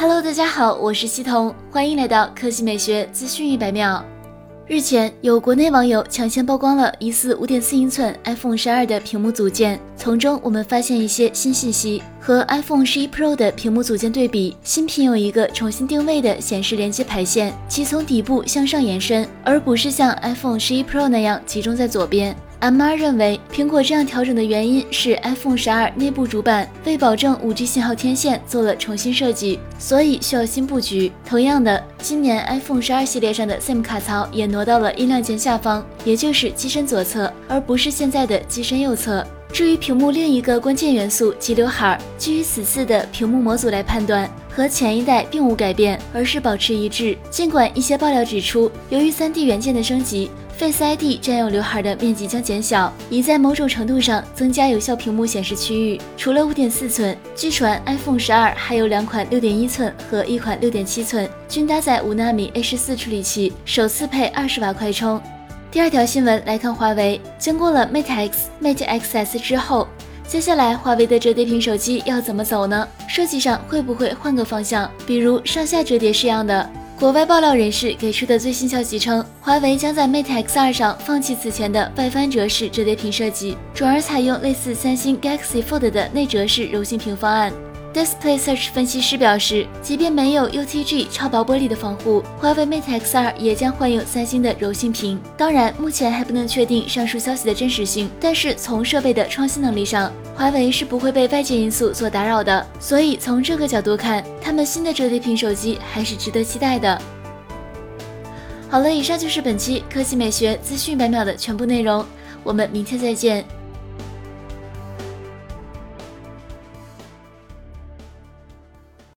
Hello，大家好，我是西彤，欢迎来到科技美学资讯一百秒。日前，有国内网友抢先曝光了疑似五点四英寸 iPhone 十二的屏幕组件，从中我们发现一些新信息。和 iPhone 十一 Pro 的屏幕组件对比，新品有一个重新定位的显示连接排线，其从底部向上延伸，而不是像 iPhone 十一 Pro 那样集中在左边。M2 认为，苹果这样调整的原因是 iPhone 十二内部主板为保证 5G 信号天线做了重新设计，所以需要新布局。同样的，今年 iPhone 十二系列上的 SIM 卡槽也挪到了音量键下方，也就是机身左侧，而不是现在的机身右侧。至于屏幕另一个关键元素及刘海，基于此次的屏幕模组来判断，和前一代并无改变，而是保持一致。尽管一些爆料指出，由于 3D 元件的升级。Face ID 占用刘海的面积将减小，以在某种程度上增加有效屏幕显示区域。除了5.4寸，据传 iPhone 十二还有两款6.1寸和一款6.7寸，均搭载五纳米 A 十四处理器，首次配二十瓦快充。第二条新闻来看，华为经过了 Mate X、Mate XS 之后，接下来华为的折叠屏手机要怎么走呢？设计上会不会换个方向？比如上下折叠式样的？国外爆料人士给出的最新消息称，华为将在 Mate X2 上放弃此前的外翻折式折叠屏设计，转而采用类似三星 Galaxy Fold 的内折式柔性屏方案。Display Search 分析师表示，即便没有 UTG 超薄玻璃的防护，华为 Mate X2 也将换用三星的柔性屏。当然，目前还不能确定上述消息的真实性，但是从设备的创新能力上，华为是不会被外界因素所打扰的。所以从这个角度看，他们新的折叠屏手机还是值得期待的。好了，以上就是本期科技美学资讯百秒的全部内容，我们明天再见。